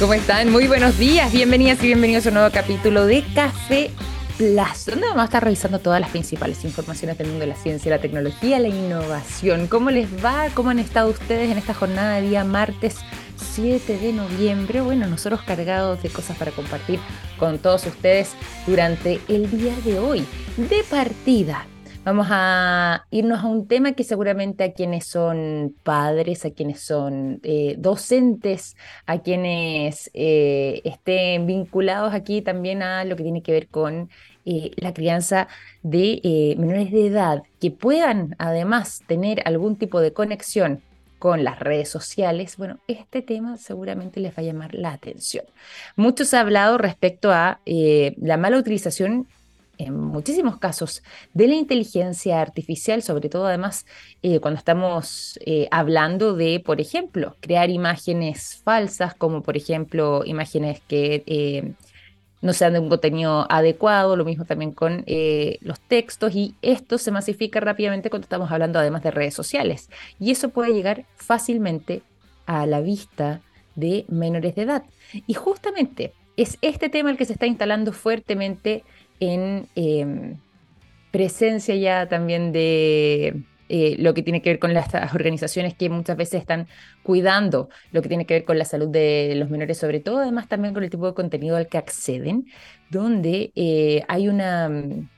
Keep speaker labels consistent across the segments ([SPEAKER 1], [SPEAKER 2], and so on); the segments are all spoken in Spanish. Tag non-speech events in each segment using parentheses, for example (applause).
[SPEAKER 1] ¿Cómo están? Muy buenos días, bienvenidas y bienvenidos a un nuevo capítulo de Café Plus, donde vamos a estar revisando todas las principales informaciones del mundo de la ciencia, la tecnología, la innovación. ¿Cómo les va? ¿Cómo han estado ustedes en esta jornada de día martes 7 de noviembre? Bueno, nosotros cargados de cosas para compartir con todos ustedes durante el día de hoy. De partida, Vamos a irnos a un tema que seguramente a quienes son padres, a quienes son eh, docentes, a quienes eh, estén vinculados aquí también a lo que tiene que ver con eh, la crianza de menores de edad, que puedan además tener algún tipo de conexión con las redes sociales, bueno, este tema seguramente les va a llamar la atención. Mucho se ha hablado respecto a la mala utilización en muchísimos casos de la inteligencia artificial, sobre todo además eh, cuando estamos eh, hablando de, por ejemplo, crear imágenes falsas, como por ejemplo imágenes que eh, no sean de un contenido adecuado, lo mismo también con los textos, y esto se masifica rápidamente cuando estamos hablando además de redes sociales, y eso puede llegar fácilmente a la vista de menores de edad. Y justamente es este tema el que se está instalando fuertemente en em, presencia ya también de eh, lo que tiene que ver con las organizaciones que muchas veces están cuidando lo que tiene que ver con la salud de los menores, sobre todo además también con el tipo de contenido al que acceden, donde eh, hay una mm,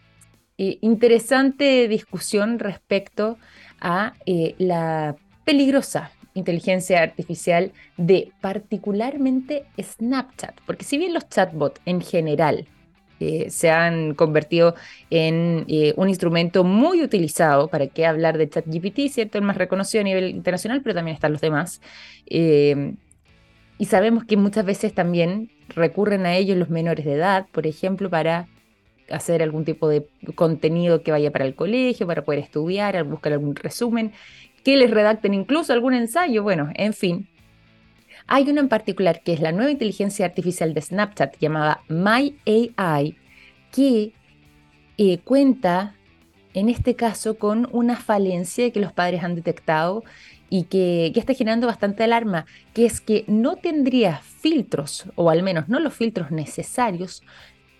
[SPEAKER 1] eh, interesante discusión respecto a la peligrosa inteligencia artificial de particularmente Snapchat, porque si bien los chatbots en general eh, se han convertido en eh, un instrumento muy utilizado. ¿Para qué hablar de ChatGPT? ¿Cierto? El más reconocido a nivel internacional, pero también están los demás. Eh, y sabemos que muchas veces también recurren a ellos los menores de edad, por ejemplo, para hacer algún tipo de contenido que vaya para el colegio, para poder estudiar, buscar algún resumen, que les redacten incluso algún ensayo, bueno, en fin, hay uno en particular que es la nueva inteligencia artificial de Snapchat llamada MyAI, que eh, cuenta en este caso con una falencia que los padres han detectado y que, está generando bastante alarma, que es que no tendría filtros, o al menos no los filtros necesarios,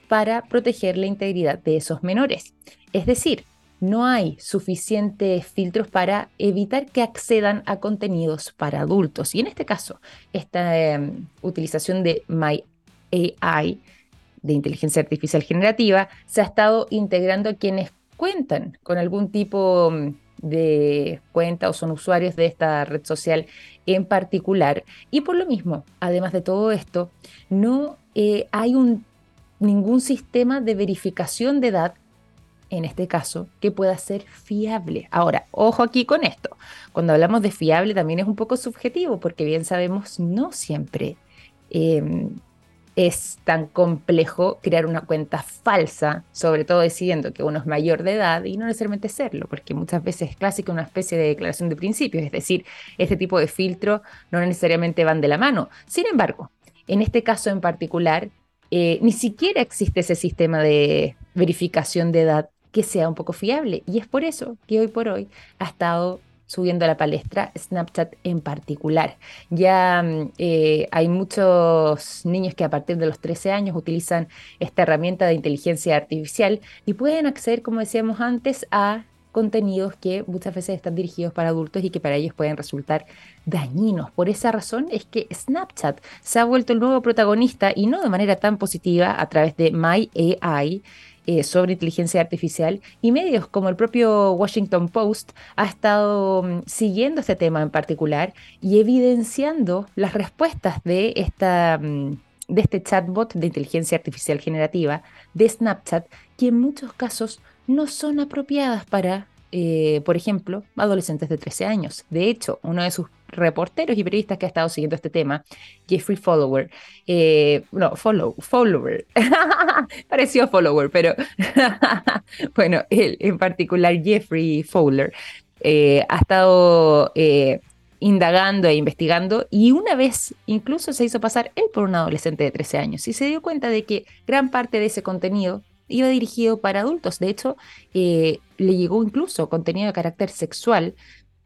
[SPEAKER 1] para proteger la integridad de esos menores. Es decir, no hay suficientes filtros para evitar que accedan a contenidos para adultos. Y en este caso, esta em, utilización de My AI, de inteligencia artificial generativa, se ha estado integrando a quienes cuentan con algún tipo mm, de cuenta o son usuarios de esta red social en particular. Y por lo mismo, además de todo esto, no eh, hay ningún sistema de verificación de edad en este caso, que pueda ser fiable. Ahora, ojo aquí con esto. Cuando hablamos de fiable también es un poco subjetivo, porque bien sabemos, no siempre em, es tan complejo crear una cuenta falsa, sobre todo decidiendo que uno es mayor de edad y no necesariamente serlo, porque muchas veces es clásico una especie de declaración de principios, es decir, este tipo de filtros no necesariamente van de la mano. Sin embargo, en este caso en particular, eh, ni siquiera existe ese sistema de verificación de edad que sea un poco fiable. Y es por eso que hoy por hoy ha estado subiendo a la palestra Snapchat en particular. Ya mm, eh, hay muchos niños que a partir de los 13 años utilizan esta herramienta de inteligencia artificial y pueden acceder, como decíamos antes, a contenidos que muchas veces están dirigidos para adultos y que para ellos pueden resultar dañinos. Por esa razón es que Snapchat se ha vuelto el nuevo protagonista y no de manera tan positiva a través de My AI eh, sobre inteligencia artificial y medios como el propio Washington Post ha estado mm, siguiendo este tema en particular y evidenciando las respuestas de esta mm, de este chatbot de inteligencia artificial generativa de Snapchat que en muchos casos no son apropiadas para eh, por ejemplo, adolescentes de 13 años. De hecho, uno de sus reporteros y periodistas que ha estado siguiendo este tema, Jeffrey Follower, eh, no, follow, Follower, (laughs) pareció Follower, pero (laughs) bueno, él en particular, Jeffrey Fowler, eh, ha estado indagando e investigando y una vez incluso se hizo pasar él por un adolescente de 13 años y se dio cuenta de que gran parte de ese contenido iba dirigido para adultos. De hecho, eh, le llegó incluso contenido de carácter sexual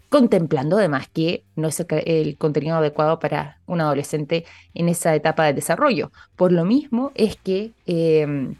[SPEAKER 1] contemplando además que no es el, contenido adecuado para un adolescente en esa etapa de desarrollo. Por lo mismo es que em,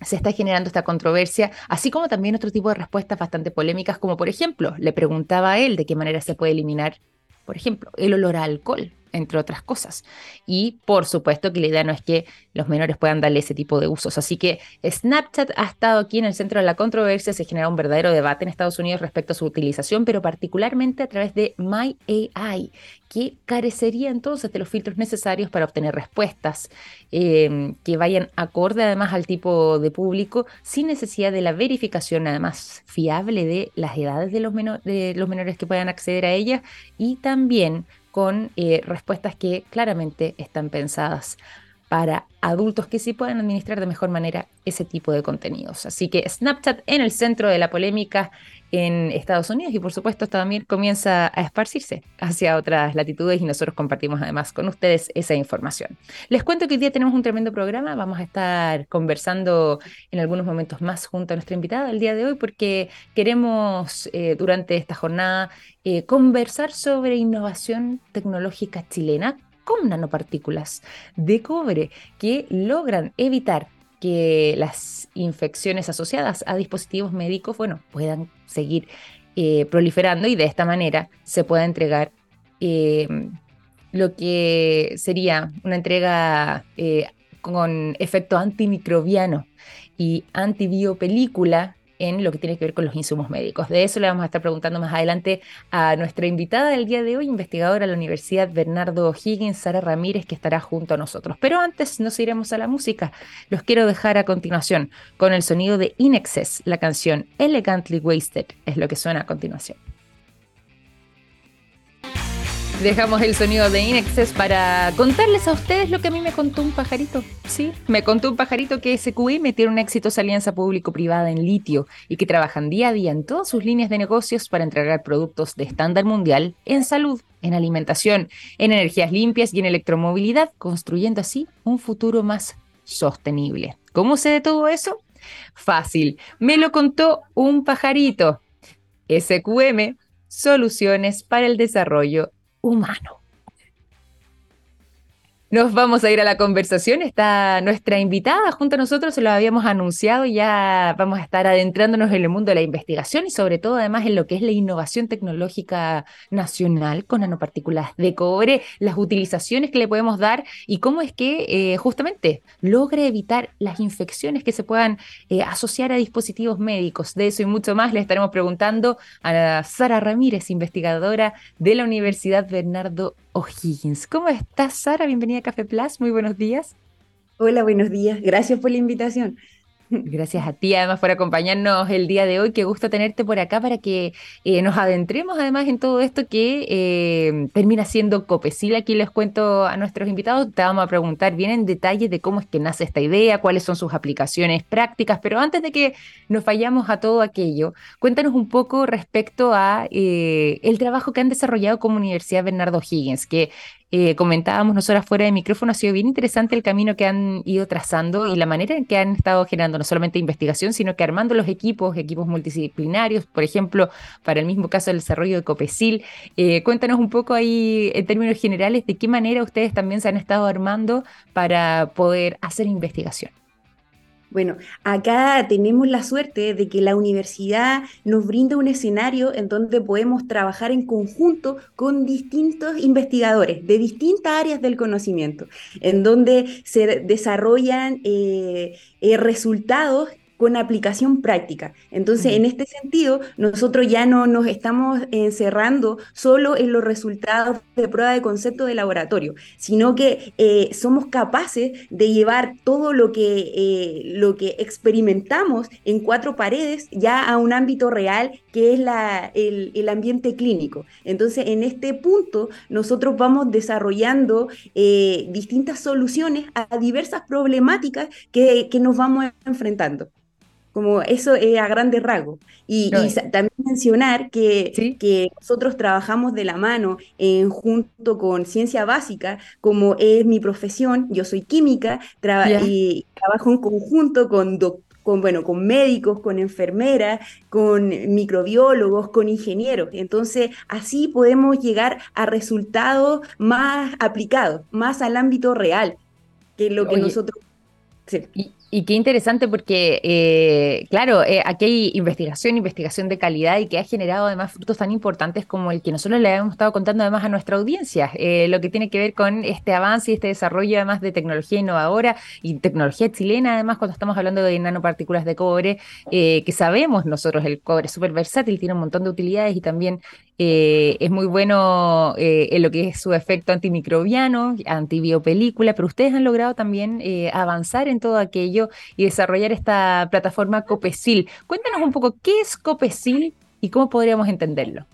[SPEAKER 1] se está generando esta controversia, así como también otro tipo de respuestas bastante polémicas, como por ejemplo, le preguntaba a él de qué manera se puede eliminar, por ejemplo, el olor a alcohol entre otras cosas. Y por supuesto que la idea no es que los menores puedan darle ese tipo de usos. Así que Snapchat ha estado aquí en el centro de la controversia, se genera un verdadero debate en Estados Unidos respecto a su utilización, pero particularmente a través de MyAI, que carecería entonces de los filtros necesarios para obtener respuestas em, que vayan acorde además al tipo de público, sin necesidad de la verificación además fiable de las edades de los, de los menores que puedan acceder a ellas y también con eh, respuestas que claramente están pensadas para adultos que sí puedan administrar de mejor manera ese tipo de contenidos. Así que Snapchat en el centro de la polémica en Estados Unidos y por supuesto también comienza a esparcirse hacia otras latitudes y nosotros compartimos además con ustedes esa información. Les cuento que hoy día tenemos un tremendo programa, vamos a estar conversando en algunos momentos más junto a nuestra invitada el día de hoy porque queremos eh, durante esta jornada eh, conversar sobre innovación tecnológica chilena con nanopartículas de cobre que logran evitar que las infecciones asociadas a dispositivos médicos, puedan seguir eh, proliferando y de esta manera se pueda entregar em, lo que sería una entrega eh, con efecto antimicrobiano y antibiopelícula en lo que tiene que ver con los insumos médicos. De eso le vamos a estar preguntando más adelante a nuestra invitada del día de hoy, investigadora de la Universidad Bernardo Higgins, Sara Ramírez, que estará junto a nosotros. Pero antes nos iremos a la música. Los quiero dejar a continuación con el sonido de Inexcess, la canción Elegantly Wasted, es lo que suena a continuación. Dejamos el sonido de Inexcess para contarles a ustedes lo que a mí me contó un pajarito. Sí, me contó un pajarito que SQM tiene una exitosa alianza público-privada en litio y que trabajan día a día en todas sus líneas de negocios para entregar productos de estándar mundial en salud, en alimentación, en energías limpias y en electromovilidad, construyendo así un futuro más sostenible. ¿Cómo sé de todo eso? Fácil, me lo contó un pajarito. SQM, soluciones para el desarrollo humano. Nos vamos a ir a la conversación. Está nuestra invitada junto a nosotros, se lo habíamos anunciado, ya vamos a estar adentrándonos en el mundo de la investigación y sobre todo además en lo que es la innovación tecnológica nacional con nanopartículas de cobre, las utilizaciones que le podemos dar y cómo es que eh, justamente logre evitar las infecciones que se puedan eh, asociar a dispositivos médicos. De eso y mucho más le estaremos preguntando a Sara Ramírez, investigadora de la Universidad Bernardo O'Higgins. ¿Cómo estás, Sara? Bienvenida Café Plus. Muy buenos días.
[SPEAKER 2] Hola, buenos días. Gracias por la invitación.
[SPEAKER 1] Gracias a ti además por acompañarnos el día de hoy. Qué gusto tenerte por acá para que eh, nos adentremos además en todo esto que eh, termina siendo Copecil. Aquí les cuento a nuestros invitados, te vamos a preguntar bien en detalle de cómo es que nace esta idea, cuáles son sus aplicaciones prácticas, pero antes de que nos vayamos a todo aquello, cuéntanos un poco respecto a eh, el trabajo que han desarrollado como Universidad Bernardo Higgins, que comentábamos nosotros fuera de micrófono, ha sido bien interesante el camino que han ido trazando y la manera en que han estado generando no solamente investigación, sino que armando los equipos, equipos multidisciplinarios, por ejemplo, para el mismo caso del desarrollo de Copecil. Eh, cuéntanos un poco ahí en términos generales de qué manera ustedes también se han estado armando para poder hacer investigación.
[SPEAKER 2] Bueno, acá tenemos la suerte de que la universidad nos brinda un escenario en donde podemos trabajar en conjunto con distintos investigadores de distintas áreas del conocimiento, en donde se desarrollan eh, eh, resultados con aplicación práctica. Entonces, en este sentido, nosotros ya no nos estamos encerrando solo en los resultados de prueba de concepto de laboratorio, sino que eh, somos capaces de llevar todo lo que, eh, lo que experimentamos en cuatro paredes ya a un ámbito real que es la, el, ambiente clínico. Entonces, en este punto, nosotros vamos desarrollando eh, distintas soluciones a diversas problemáticas que, que nos vamos enfrentando. Como eso es a grandes rasgos. Y, también mencionar que, que, nosotros trabajamos de la mano en, junto con ciencia básica, como es mi profesión, yo soy química, y trabajo en conjunto con, con, bueno, con médicos, con enfermeras, con microbiólogos, con ingenieros. Entonces, así podemos llegar a resultados más aplicados, más al ámbito real, que lo que nosotros...
[SPEAKER 1] Sí. Y qué interesante porque, eh, claro, eh, aquí hay investigación, investigación de calidad y que ha generado además frutos tan importantes como el que nosotros le hemos estado contando además a nuestra audiencia, eh, lo que tiene que ver con este avance y este desarrollo además de tecnología innovadora y tecnología chilena, además cuando estamos hablando de nanopartículas de cobre, que sabemos nosotros el cobre es súper versátil, tiene un montón de utilidades y también es muy bueno en lo que es su efecto antimicrobiano, antibiopelícula, pero ustedes han logrado también avanzar en todo aquello y desarrollar esta plataforma Copesil. Cuéntanos un poco qué es Copesil y cómo podríamos entenderlo.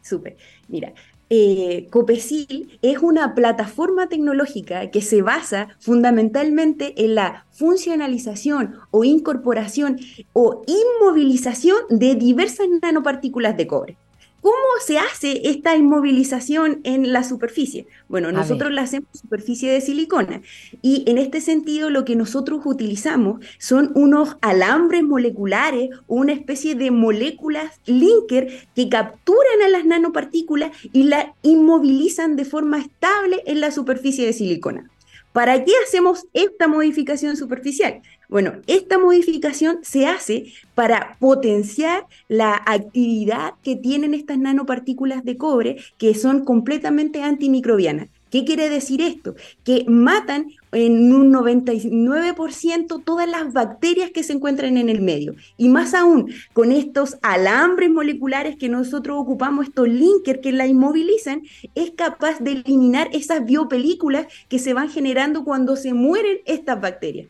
[SPEAKER 2] Súper. Mira, eh, Copesil es una plataforma tecnológica que se basa fundamentalmente en la funcionalización o incorporación o inmovilización de diversas nanopartículas de cobre. ¿Cómo se hace esta inmovilización en la superficie? Bueno, nosotros la hacemos superficie de silicona y en este sentido lo que nosotros utilizamos son unos alambres moleculares una especie de moléculas linker que capturan a las nanopartículas y la inmovilizan de forma estable en la superficie de silicona. ¿Para qué hacemos esta modificación superficial? Bueno, esta modificación se hace para potenciar la actividad que tienen estas nanopartículas de cobre que son completamente antimicrobianas. ¿Qué quiere decir esto? Que matan en un 99% todas las bacterias que se encuentran en el medio. Y más aún, con estos alambres moleculares que nosotros ocupamos, estos linkers que la inmovilizan, es capaz de eliminar esas biopelículas que se van generando cuando se mueren estas bacterias.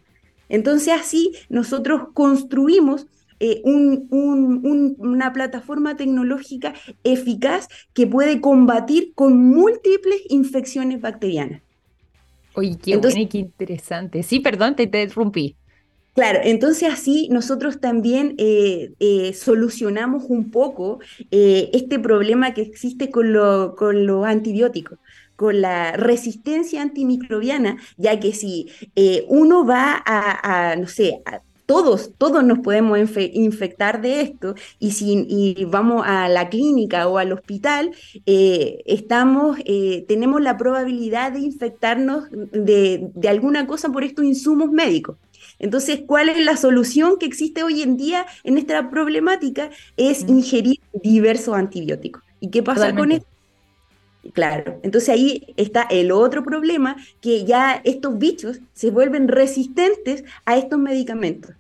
[SPEAKER 2] Entonces así nosotros construimos eh, una plataforma tecnológica eficaz que puede combatir con múltiples infecciones bacterianas.
[SPEAKER 1] Oye, qué, qué interesante. Sí, perdón, te, interrumpí.
[SPEAKER 2] Claro, entonces así nosotros también eh, eh, solucionamos un poco este problema que existe con, con los antibióticos con la resistencia antimicrobiana, ya que si uno va a, a no sé, a todos, todos nos podemos infectar de esto y si vamos a la clínica o al hospital, eh, estamos, eh, tenemos la probabilidad de infectarnos de, alguna cosa por estos insumos médicos. Entonces, ¿cuál es la solución que existe hoy en día en esta problemática? Es ingerir diversos antibióticos. ¿Y qué pasa con esto? Claro, entonces ahí está el otro problema, que ya estos bichos se vuelven resistentes a estos medicamentos.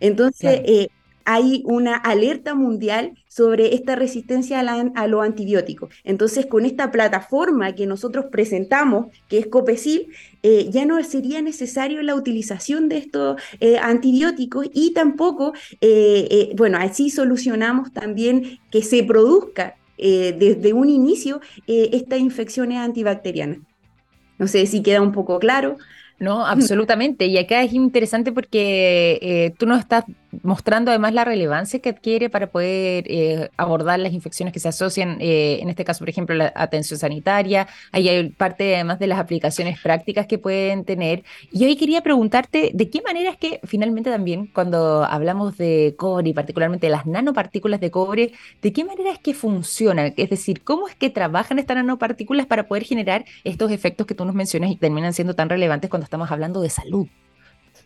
[SPEAKER 2] Entonces, eh, hay una alerta mundial sobre esta resistencia a, los antibióticos. Entonces, con esta plataforma que nosotros presentamos, que es Copesil, eh, ya no sería necesario la utilización de estos eh, antibióticos y tampoco, bueno, así solucionamos también que se produzca desde un inicio estas infecciones antibacterianas. No sé si queda un poco claro.
[SPEAKER 1] No, (laughs) absolutamente. Y acá es interesante porque eh, tú nos estás mostrando además la relevancia que adquiere para poder eh, abordar las infecciones que se asocian, eh, en este caso, por ejemplo, la atención sanitaria. Ahí hay parte además de las aplicaciones prácticas que pueden tener. Y hoy quería preguntarte de qué manera es que finalmente también cuando hablamos de cobre y particularmente de las nanopartículas de cobre, de qué manera es que funcionan, es decir, cómo es que trabajan estas nanopartículas para poder generar estos efectos que tú nos mencionas y terminan siendo tan relevantes cuando estamos hablando de salud.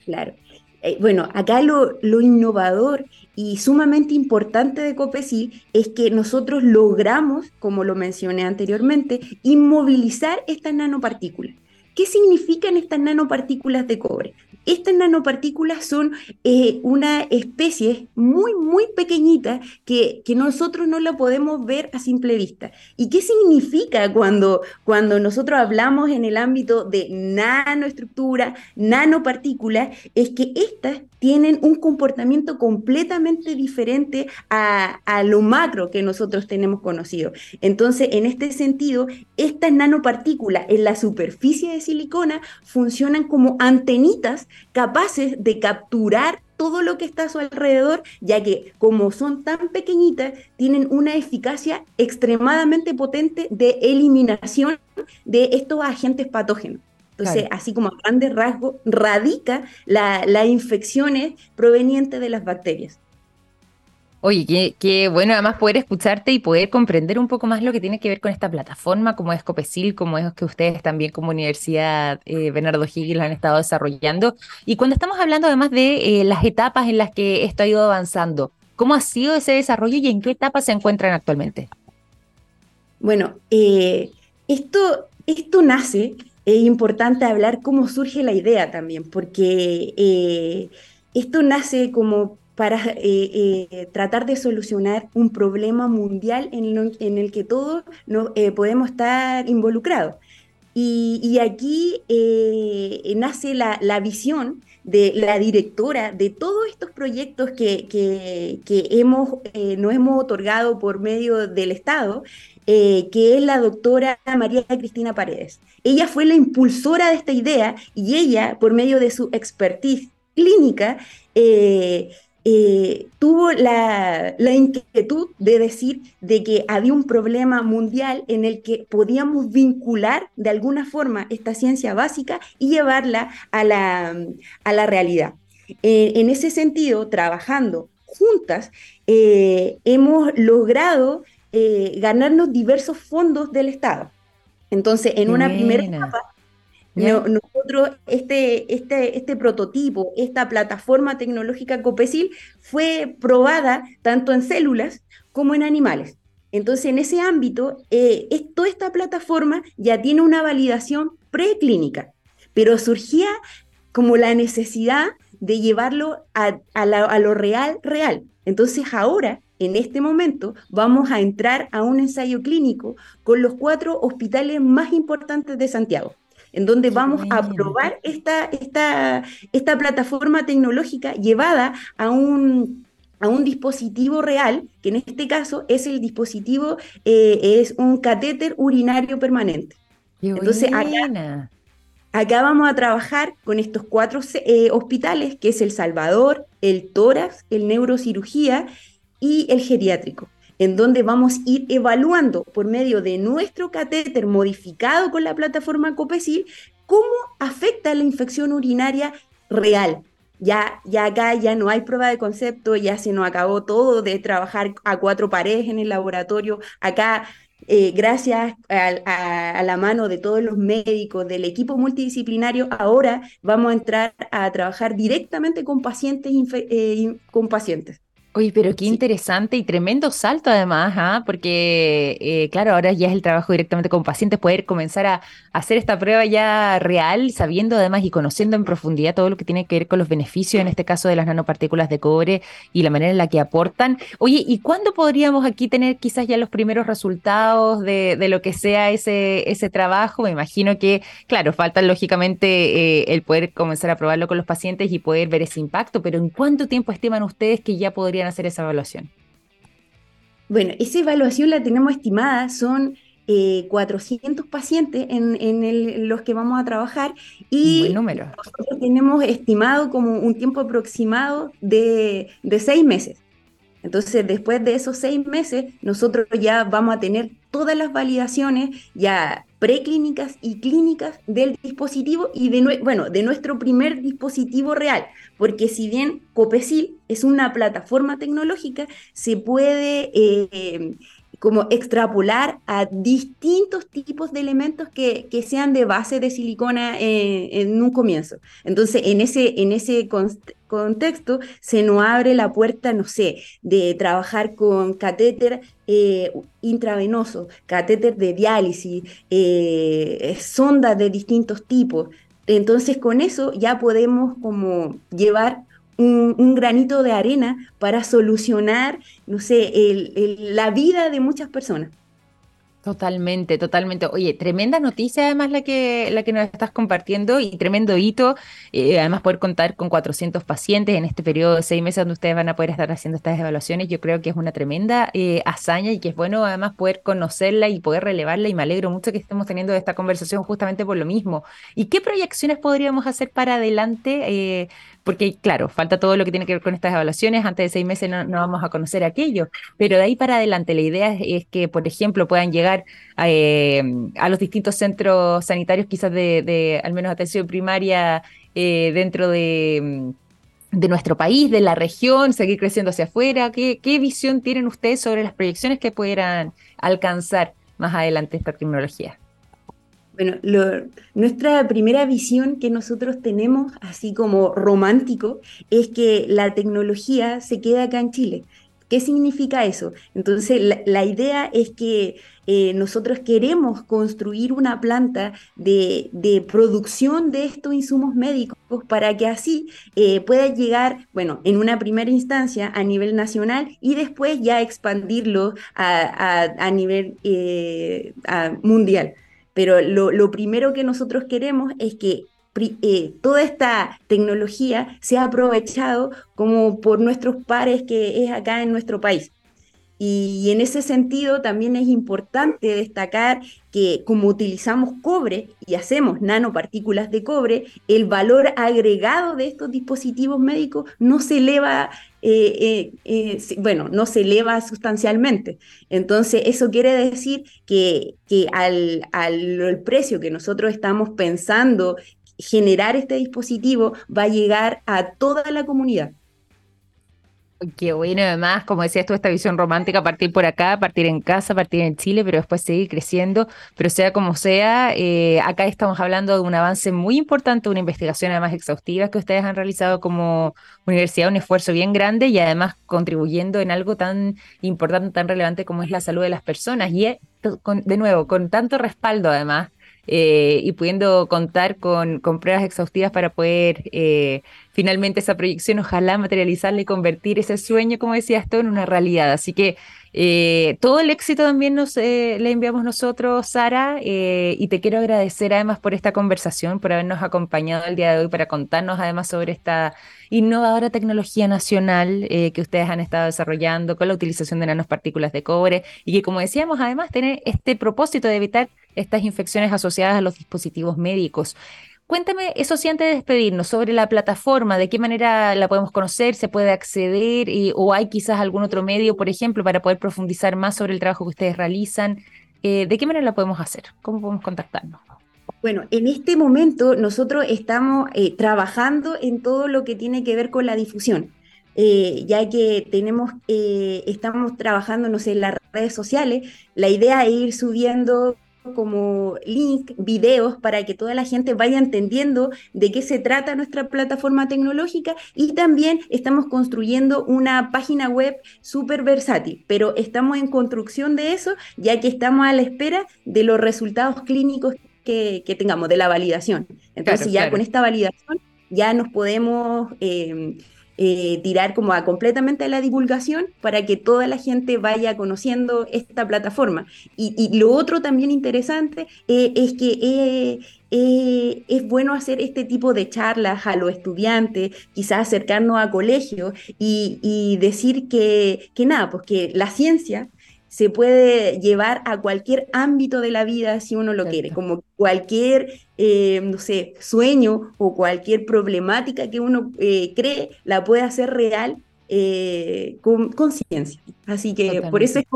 [SPEAKER 2] Claro. Eh, bueno, acá lo, innovador y sumamente importante de Copesil es que nosotros logramos, como lo mencioné anteriormente, inmovilizar estas nanopartículas. ¿Qué significan estas nanopartículas de cobre? Estas nanopartículas son eh, una especie muy, muy pequeñita que, que, nosotros no la podemos ver a simple vista. ¿Y qué significa cuando, cuando nosotros hablamos en el ámbito de nanoestructura, nanopartículas? Es que estas tienen un comportamiento completamente diferente a, a, lo macro que nosotros tenemos conocido. Entonces, en este sentido, estas nanopartículas en la superficie de silicona funcionan como antenitas capaces de capturar todo lo que está a su alrededor, ya que como son tan pequeñitas, tienen una eficacia extremadamente potente de eliminación de estos agentes patógenos. Entonces, así como a grandes rasgos, radica las infecciones provenientes de las bacterias.
[SPEAKER 1] Oye, qué, bueno además poder escucharte y poder comprender un poco más lo que tiene que ver con esta plataforma, como es Copecil, como es que ustedes también como Universidad eh, Bernardo Higgins han estado desarrollando. Y cuando estamos hablando además de eh, las etapas en las que esto ha ido avanzando, ¿cómo ha sido ese desarrollo y en qué etapa se encuentran actualmente?
[SPEAKER 2] Bueno, eh, esto, esto nace, es importante hablar cómo surge la idea también, porque esto nace como para eh, eh, tratar de solucionar un problema mundial en, el que todos no, eh, podemos estar involucrados. Y, aquí nace la, visión de la directora de todos estos proyectos que, que, hemos, nos hemos otorgado por medio del Estado, que es la doctora María Cristina Paredes. Ella fue la impulsora de esta idea y ella, por medio de su expertise clínica, tuvo la, inquietud de decir de que había un problema mundial en el que podíamos vincular de alguna forma esta ciencia básica y llevarla a la, a la realidad. Eh, en ese sentido, trabajando juntas, eh, hemos logrado ganarnos diversos fondos del Estado. Entonces, en una primera etapa, nosotros, este, este, este prototipo, esta plataforma tecnológica Copesil fue probada tanto en células como en animales. Entonces, en ese ámbito, eh, toda esta plataforma ya tiene una validación preclínica, pero surgía como la necesidad de llevarlo a, a lo real, real. Entonces, ahora en este momento vamos a entrar a un ensayo clínico con los cuatro hospitales más importantes de Santiago en donde vamos a probar esta, esta, esta plataforma tecnológica llevada a un, a un dispositivo real, que en este caso es el dispositivo, eh, es un catéter urinario permanente. Entonces, acá, vamos a trabajar con estos cuatro eh, hospitales, que es el Salvador, el tórax, el neurocirugía y el geriátrico en donde vamos a ir evaluando por medio de nuestro catéter modificado con la plataforma Copesil cómo afecta la infección urinaria real. Ya, ya acá ya no hay prueba de concepto, ya se nos acabó todo de trabajar a cuatro paredes en el laboratorio. Acá eh, gracias a, la mano de todos los médicos, del equipo multidisciplinario, ahora vamos a entrar a trabajar directamente con pacientes, eh, con pacientes.
[SPEAKER 1] Oye, pero qué interesante y tremendo salto además, ¿ah? porque eh, claro, ahora ya es el trabajo directamente con pacientes, poder comenzar a, hacer esta prueba ya real, sabiendo además y conociendo en profundidad todo lo que tiene que ver con los beneficios, en este caso de las nanopartículas de cobre y la manera en la que aportan. Oye, ¿y cuándo podríamos aquí tener quizás ya los primeros resultados de, de lo que sea ese, ese trabajo? Me imagino que, claro, falta lógicamente eh, el poder comenzar a probarlo con los pacientes y poder ver ese impacto, pero ¿en cuánto tiempo estiman ustedes que ya podría hacer esa evaluación?
[SPEAKER 2] Bueno, esa evaluación la tenemos estimada, son 400 eh, pacientes en, los que vamos a trabajar y
[SPEAKER 1] número.
[SPEAKER 2] nosotros tenemos estimado como un tiempo aproximado de, de seis meses. Entonces, después de esos seis meses, nosotros ya vamos a tener todas las validaciones ya preclínicas y clínicas del dispositivo y de, bueno, de nuestro primer dispositivo real, porque si bien Copecil es una plataforma tecnológica, se puede eh, como extrapolar a distintos tipos de elementos que, sean de base de silicona eh, en un comienzo. Entonces, en ese, en ese contexto, se nos abre la puerta, no sé, de trabajar con catéter eh, intravenoso, catéter de diálisis, eh, sondas de distintos tipos. Entonces, con eso ya podemos como llevar un, granito de arena para solucionar, no sé, la vida de muchas personas.
[SPEAKER 1] Totalmente, totalmente. Oye, tremenda noticia además la que, la que nos estás compartiendo y tremendo hito, eh, además poder contar con 400 pacientes en este periodo de seis meses donde ustedes van a poder estar haciendo estas evaluaciones, yo creo que es una tremenda eh, hazaña y que es bueno además poder conocerla y poder relevarla y me alegro mucho que estemos teniendo esta conversación justamente por lo mismo. ¿Y qué proyecciones podríamos hacer para adelante? Eh, porque claro, falta todo lo que tiene que ver con estas evaluaciones, antes de seis meses no, vamos a conocer aquello, pero de ahí para adelante la idea es, que, por ejemplo, puedan llegar eh, a los distintos centros sanitarios, quizás de, al menos atención primaria eh, dentro de de nuestro país, de la región, seguir creciendo hacia afuera? ¿Qué, ¿Qué, visión tienen ustedes sobre las proyecciones que pudieran alcanzar más adelante esta tecnología?
[SPEAKER 2] Bueno, nuestra primera visión que nosotros tenemos, así como romántico, es que la tecnología se queda acá en Chile. ¿Qué significa eso? Entonces, la, idea es que eh, nosotros queremos construir una planta de, producción de estos insumos médicos para que así eh, pueda llegar, bueno, en una primera instancia a nivel nacional y después ya expandirlo a, nivel eh, mundial. Pero lo, primero que nosotros queremos es que eh, toda esta tecnología sea aprovechado como por nuestros pares que es acá en nuestro país. Y en ese sentido también es importante destacar que como utilizamos cobre y hacemos nanopartículas de cobre, el valor agregado de estos dispositivos médicos no se eleva, eh, eh, eh, bueno, no se eleva sustancialmente. Entonces, eso quiere decir que, que al, al precio que nosotros estamos pensando generar este dispositivo va a llegar a toda la comunidad.
[SPEAKER 1] Qué bueno, además, como decías tú, esta visión romántica, partir por acá, partir en casa, partir en Chile, pero después seguir creciendo. Pero sea como sea, eh, acá estamos hablando de un avance muy importante, una investigación además exhaustiva que ustedes han realizado como universidad, un esfuerzo bien grande y además contribuyendo en algo tan importante, tan relevante como es la salud de las personas. Y de nuevo, con tanto respaldo además eh, y pudiendo contar con, con, pruebas exhaustivas para poder eh, finalmente esa proyección, ojalá materializarla y convertir ese sueño, como decías tú, en una realidad. Así que eh, todo el éxito también nos le enviamos nosotros, Sara, y te quiero agradecer además por esta conversación, por habernos acompañado el día de hoy para contarnos además sobre esta innovadora tecnología nacional que ustedes han estado desarrollando con la utilización de nanopartículas de cobre y que, como decíamos, además tiene este propósito de evitar estas infecciones asociadas a los dispositivos médicos. Cuéntame, eso sí, antes de despedirnos, sobre la plataforma, de qué manera la podemos conocer, se puede acceder o hay quizás algún otro medio, por ejemplo, para poder profundizar más sobre el trabajo que ustedes realizan. Eh, ¿De qué manera la podemos hacer? ¿Cómo podemos contactarnos?
[SPEAKER 2] Bueno, en este momento nosotros estamos eh, trabajando en todo lo que tiene que ver con la difusión. Eh, ya que tenemos, estamos trabajando, no sé, en las redes sociales, la idea es ir subiendo como link, videos para que toda la gente vaya entendiendo de qué se trata nuestra plataforma tecnológica y también estamos construyendo una página web súper versátil, pero estamos en construcción de eso ya que estamos a la espera de los resultados clínicos que, tengamos, de la validación. Entonces ya con esta validación ya nos podemos... Eh, eh, tirar como a completamente a la divulgación para que toda la gente vaya conociendo esta plataforma. Y, lo otro también interesante eh, es que eh, es bueno hacer este tipo de charlas a los estudiantes, quizás acercarnos a colegios y, decir que, que nada, pues que la ciencia se puede llevar a cualquier ámbito de la vida si uno lo quiere, como cualquier, eh, no sé, sueño o cualquier problemática que uno eh, cree, la puede hacer real eh, con conciencia. Así que por eso es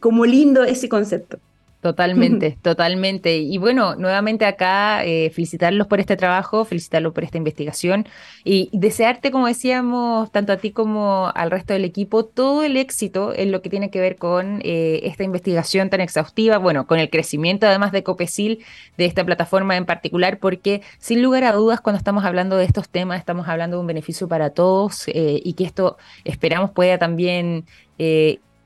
[SPEAKER 2] como lindo ese concepto.
[SPEAKER 1] Totalmente, (laughs) totalmente. Y bueno, nuevamente acá eh, felicitarlos por este trabajo, felicitarlos por esta investigación y desearte, como decíamos, tanto a ti como al resto del equipo, todo el éxito en lo que tiene que ver con eh, esta investigación tan exhaustiva, bueno, con el crecimiento además de Copecil, de esta plataforma en particular, porque sin lugar a dudas, cuando estamos hablando de estos temas, estamos hablando de un beneficio para todos eh, y que esto esperamos pueda también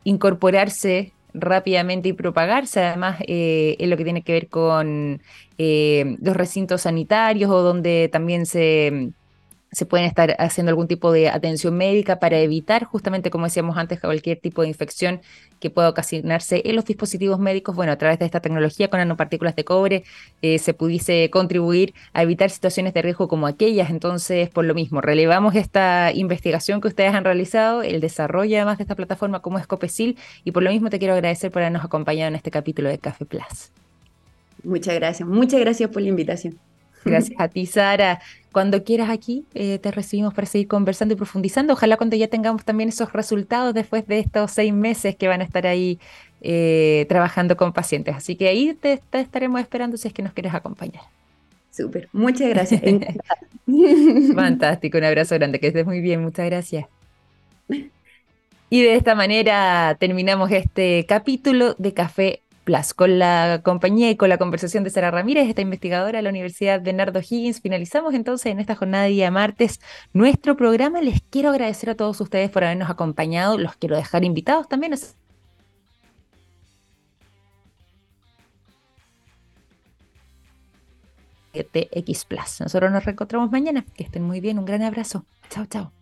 [SPEAKER 1] incorporarse rápidamente y propagarse, además eh, lo que tiene que ver con eh, los recintos sanitarios o donde también se se pueden estar haciendo algún tipo de atención médica para evitar, justamente como decíamos antes, cualquier tipo de infección que pueda ocasionarse en los dispositivos médicos. Bueno, a través de esta tecnología con nanopartículas de cobre eh, se pudiese contribuir a evitar situaciones de riesgo como aquellas. Entonces, por lo mismo, relevamos esta investigación que ustedes han realizado, el desarrollo además de esta plataforma como Escopecil, y por lo mismo te quiero agradecer por habernos acompañado en este capítulo de Café Plus.
[SPEAKER 2] Muchas gracias, muchas gracias por la invitación.
[SPEAKER 1] Gracias a ti, Sara. cuando quieras aquí, eh, te recibimos para seguir conversando y profundizando. Ojalá cuando ya tengamos también esos resultados después de estos seis meses que van a estar ahí eh, trabajando con pacientes. Así que ahí te, estaremos esperando si es que nos quieres acompañar.
[SPEAKER 2] Súper, muchas gracias. (laughs)
[SPEAKER 1] Fantástico, un abrazo grande, que estés muy bien, muchas gracias. Y de esta manera terminamos este capítulo de Café Con la compañía y con la conversación de Sara Ramírez, esta investigadora de la Universidad Bernardo Higgins, finalizamos entonces en esta jornada de día martes nuestro programa. Les quiero agradecer a todos ustedes por habernos acompañado. Los quiero dejar invitados también TX Plus. Nosotros nos reencontramos mañana. Que estén muy bien. Un gran abrazo. Chao, chao.